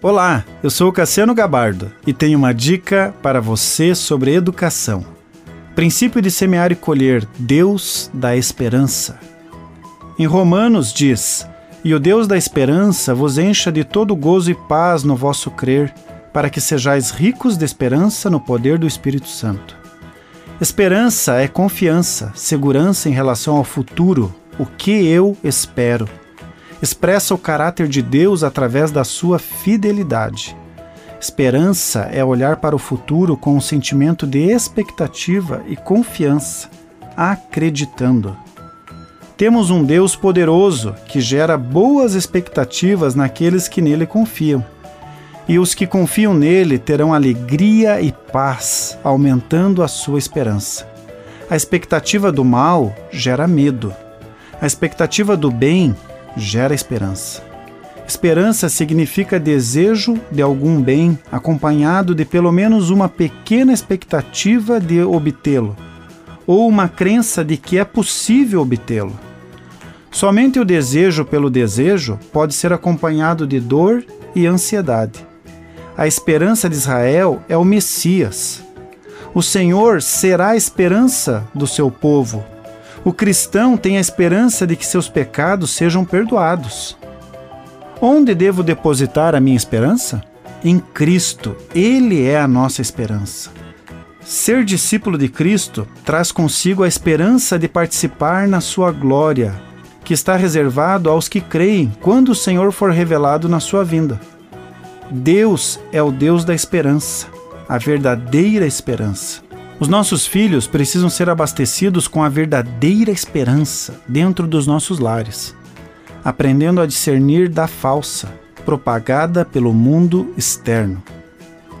Olá, eu sou Cassiano Gabardo e tenho uma dica para você sobre educação. Princípio de semear e colher, Deus da esperança. Em Romanos diz: E o Deus da esperança vos encha de todo gozo e paz no vosso crer, para que sejais ricos de esperança no poder do Espírito Santo. Esperança é confiança, segurança em relação ao futuro, o que eu espero expressa o caráter de Deus através da sua fidelidade. Esperança é olhar para o futuro com um sentimento de expectativa e confiança, acreditando. Temos um Deus poderoso que gera boas expectativas naqueles que nele confiam. E os que confiam nele terão alegria e paz, aumentando a sua esperança. A expectativa do mal gera medo. A expectativa do bem gera esperança. Esperança significa desejo de algum bem acompanhado de pelo menos uma pequena expectativa de obtê-lo, ou uma crença de que é possível obtê-lo. Somente o desejo pelo desejo pode ser acompanhado de dor e ansiedade. A esperança de Israel é o Messias. O Senhor será a esperança do seu povo, o cristão tem a esperança de que seus pecados sejam perdoados. Onde devo depositar a minha esperança? Em Cristo. Ele é a nossa esperança. Ser discípulo de Cristo traz consigo a esperança de participar na sua glória, que está reservado aos que creem quando o Senhor for revelado na sua vinda. Deus é o Deus da esperança, a verdadeira esperança. Os nossos filhos precisam ser abastecidos com a verdadeira esperança dentro dos nossos lares, aprendendo a discernir da falsa, propagada pelo mundo externo.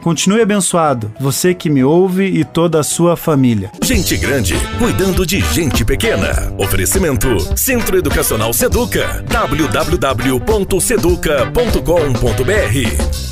Continue abençoado, você que me ouve e toda a sua família. Gente grande cuidando de gente pequena. Oferecimento Centro Educacional Seduca. www.seduca.com.br